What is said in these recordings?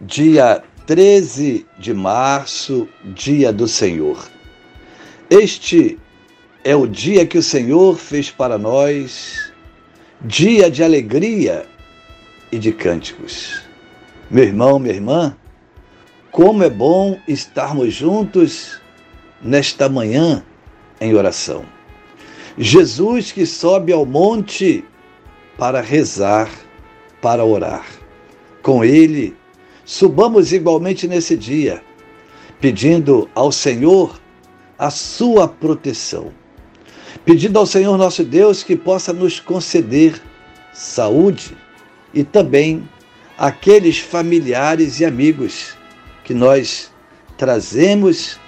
dia 13 de março, dia do Senhor. Este é o dia que o Senhor fez para nós, dia de alegria e de cânticos. Meu irmão, minha irmã, como é bom estarmos juntos nesta manhã em oração. Jesus que sobe ao monte para rezar, para orar. Com ele, subamos igualmente nesse dia, pedindo ao Senhor a sua proteção. Pedindo ao Senhor nosso Deus que possa nos conceder saúde e também aqueles familiares e amigos que nós trazemos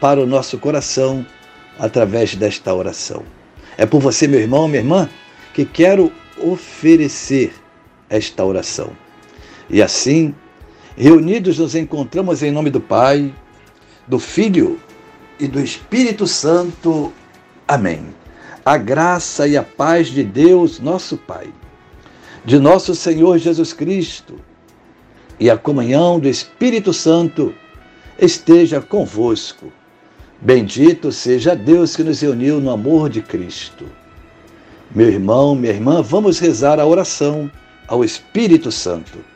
para o nosso coração através desta oração. É por você, meu irmão, minha irmã, que quero oferecer esta oração. E assim, Reunidos nos encontramos em nome do Pai, do Filho e do Espírito Santo. Amém. A graça e a paz de Deus, nosso Pai, de nosso Senhor Jesus Cristo e a comunhão do Espírito Santo esteja convosco. Bendito seja Deus que nos reuniu no amor de Cristo. Meu irmão, minha irmã, vamos rezar a oração ao Espírito Santo.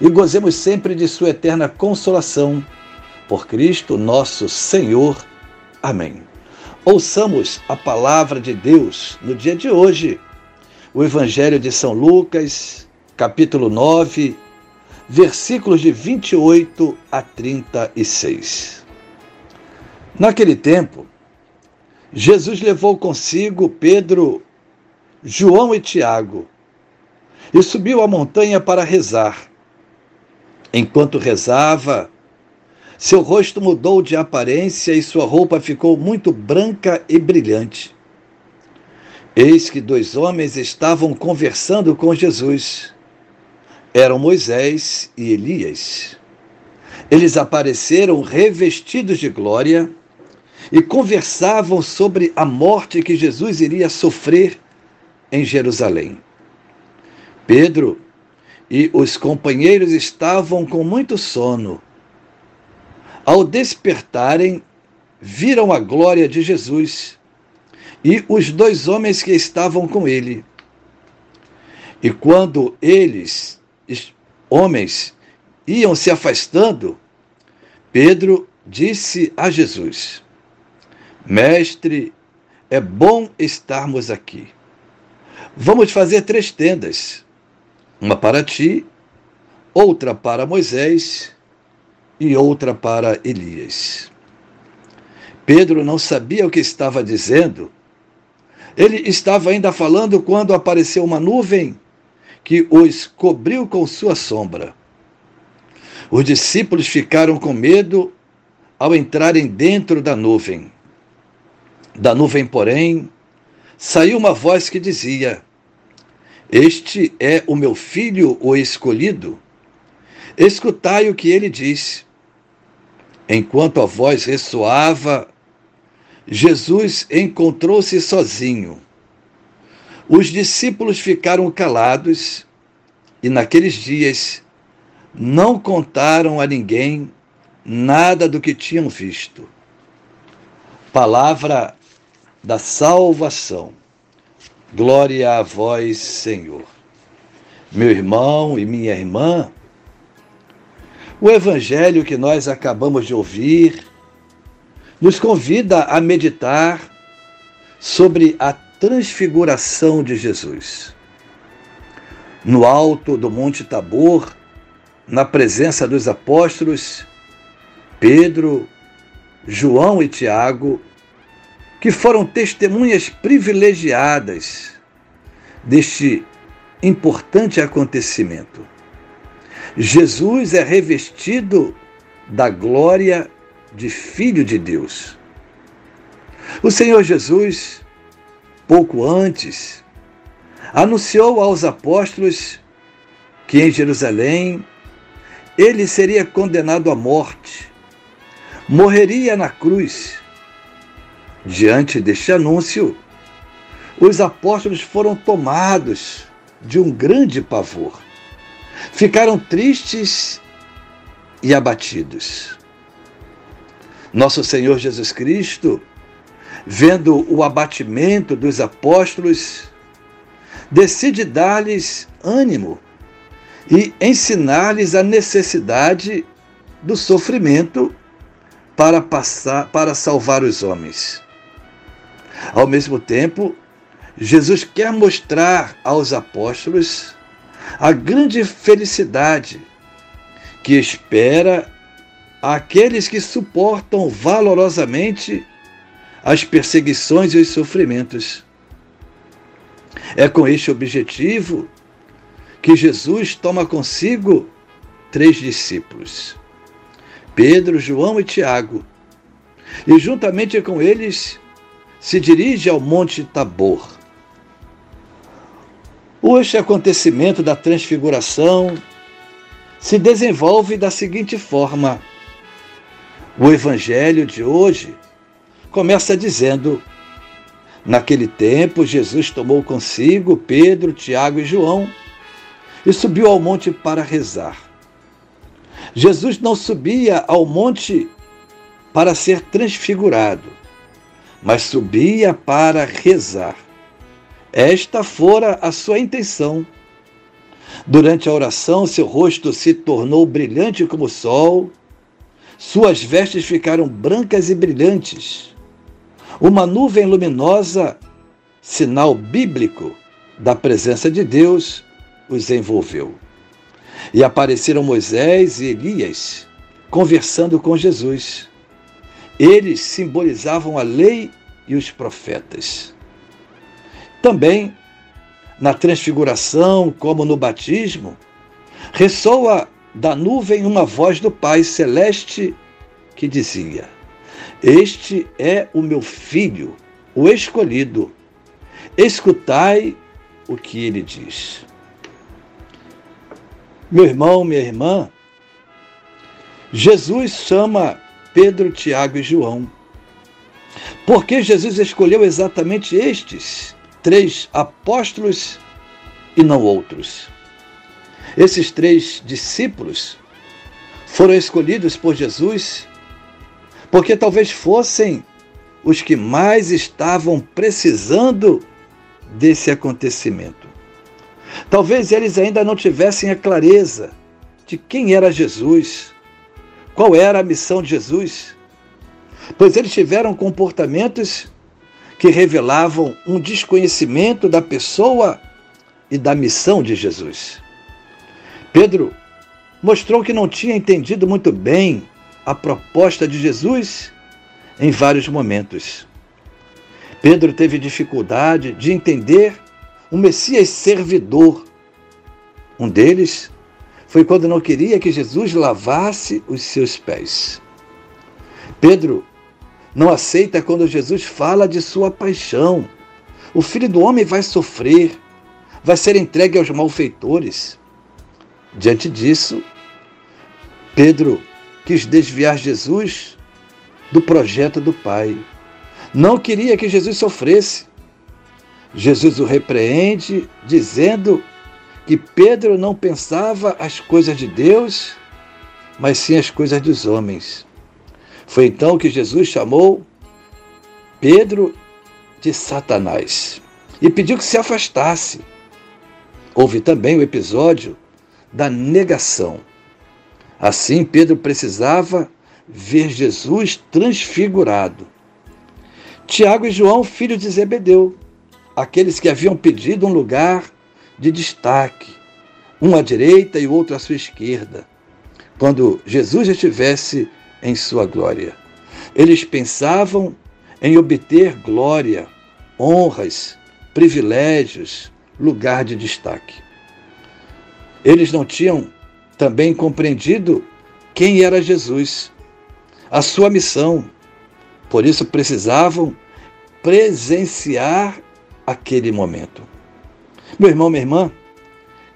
e gozemos sempre de Sua eterna consolação. Por Cristo nosso Senhor. Amém. Ouçamos a palavra de Deus no dia de hoje. O Evangelho de São Lucas, capítulo 9, versículos de 28 a 36. Naquele tempo, Jesus levou consigo Pedro, João e Tiago e subiu a montanha para rezar. Enquanto rezava, seu rosto mudou de aparência e sua roupa ficou muito branca e brilhante. Eis que dois homens estavam conversando com Jesus. Eram Moisés e Elias. Eles apareceram revestidos de glória e conversavam sobre a morte que Jesus iria sofrer em Jerusalém. Pedro e os companheiros estavam com muito sono. Ao despertarem, viram a glória de Jesus e os dois homens que estavam com ele. E quando eles, homens, iam se afastando, Pedro disse a Jesus: Mestre, é bom estarmos aqui. Vamos fazer três tendas uma para ti, outra para Moisés e outra para Elias. Pedro não sabia o que estava dizendo. Ele estava ainda falando quando apareceu uma nuvem que os cobriu com sua sombra. Os discípulos ficaram com medo ao entrarem dentro da nuvem. Da nuvem, porém, saiu uma voz que dizia: este é o meu filho, o escolhido. Escutai o que ele diz. Enquanto a voz ressoava, Jesus encontrou-se sozinho. Os discípulos ficaram calados e naqueles dias não contaram a ninguém nada do que tinham visto. Palavra da salvação. Glória a vós, Senhor. Meu irmão e minha irmã, O evangelho que nós acabamos de ouvir nos convida a meditar sobre a transfiguração de Jesus. No alto do Monte Tabor, na presença dos apóstolos Pedro, João e Tiago, que foram testemunhas privilegiadas deste importante acontecimento. Jesus é revestido da glória de Filho de Deus. O Senhor Jesus, pouco antes, anunciou aos apóstolos que em Jerusalém ele seria condenado à morte, morreria na cruz. Diante deste anúncio, os apóstolos foram tomados de um grande pavor. Ficaram tristes e abatidos. Nosso Senhor Jesus Cristo, vendo o abatimento dos apóstolos, decide dar-lhes ânimo e ensinar-lhes a necessidade do sofrimento para passar para salvar os homens. Ao mesmo tempo, Jesus quer mostrar aos apóstolos a grande felicidade que espera aqueles que suportam valorosamente as perseguições e os sofrimentos. É com este objetivo que Jesus toma consigo três discípulos, Pedro, João e Tiago, e juntamente com eles se dirige ao Monte Tabor. Este acontecimento da transfiguração se desenvolve da seguinte forma: o Evangelho de hoje começa dizendo: Naquele tempo, Jesus tomou consigo Pedro, Tiago e João e subiu ao monte para rezar. Jesus não subia ao monte para ser transfigurado, mas subia para rezar. Esta fora a sua intenção. Durante a oração, seu rosto se tornou brilhante como o sol, suas vestes ficaram brancas e brilhantes. Uma nuvem luminosa, sinal bíblico da presença de Deus, os envolveu. E apareceram Moisés e Elias conversando com Jesus. Eles simbolizavam a lei e os profetas. Também, na transfiguração, como no batismo, ressoa da nuvem uma voz do Pai celeste que dizia: Este é o meu filho, o escolhido. Escutai o que ele diz. Meu irmão, minha irmã, Jesus chama Pedro, Tiago e João. Por que Jesus escolheu exatamente estes três apóstolos e não outros? Esses três discípulos foram escolhidos por Jesus porque talvez fossem os que mais estavam precisando desse acontecimento. Talvez eles ainda não tivessem a clareza de quem era Jesus, qual era a missão de Jesus, pois eles tiveram comportamentos que revelavam um desconhecimento da pessoa e da missão de Jesus. Pedro mostrou que não tinha entendido muito bem a proposta de Jesus em vários momentos. Pedro teve dificuldade de entender um Messias servidor. Um deles foi quando não queria que Jesus lavasse os seus pés. Pedro não aceita quando Jesus fala de sua paixão. O filho do homem vai sofrer, vai ser entregue aos malfeitores. Diante disso, Pedro quis desviar Jesus do projeto do Pai. Não queria que Jesus sofresse. Jesus o repreende, dizendo que Pedro não pensava as coisas de Deus, mas sim as coisas dos homens. Foi então que Jesus chamou Pedro de Satanás e pediu que se afastasse. Houve também o episódio da negação. Assim, Pedro precisava ver Jesus transfigurado. Tiago e João, filhos de Zebedeu, aqueles que haviam pedido um lugar de destaque, um à direita e outro à sua esquerda, quando Jesus estivesse em sua glória. Eles pensavam em obter glória, honras, privilégios, lugar de destaque. Eles não tinham também compreendido quem era Jesus, a sua missão. Por isso precisavam presenciar aquele momento. Meu irmão, minha irmã,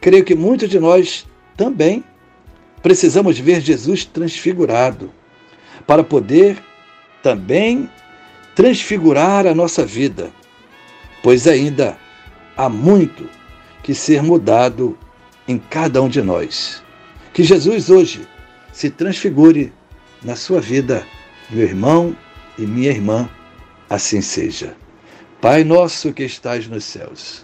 creio que muitos de nós também precisamos ver Jesus transfigurado para poder também transfigurar a nossa vida, pois ainda há muito que ser mudado em cada um de nós. Que Jesus hoje se transfigure na sua vida, meu irmão e minha irmã, assim seja. Pai nosso que estais nos céus,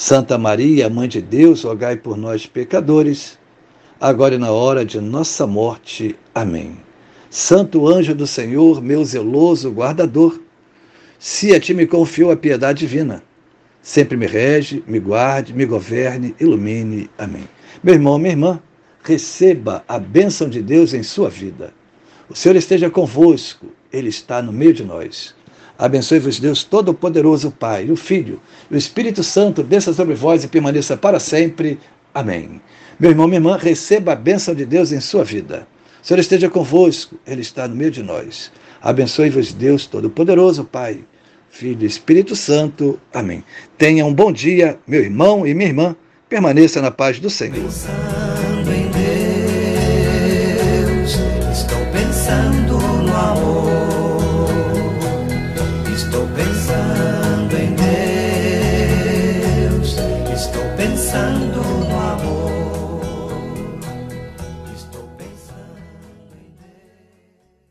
Santa Maria, Mãe de Deus, rogai por nós, pecadores, agora e na hora de nossa morte. Amém. Santo anjo do Senhor, meu zeloso guardador, se a ti me confiou a piedade divina, sempre me rege, me guarde, me governe, ilumine. Amém. Meu irmão, minha irmã, receba a bênção de Deus em sua vida. O Senhor esteja convosco, Ele está no meio de nós. Abençoe-vos, Deus Todo-Poderoso, Pai, o Filho e o Espírito Santo, desça sobre vós e permaneça para sempre. Amém. Meu irmão, minha irmã, receba a bênção de Deus em sua vida. O Senhor esteja convosco, Ele está no meio de nós. Abençoe-vos, Deus Todo-Poderoso, Pai, Filho e Espírito Santo. Amém. Tenha um bom dia, meu irmão e minha irmã. Permaneça na paz do Senhor.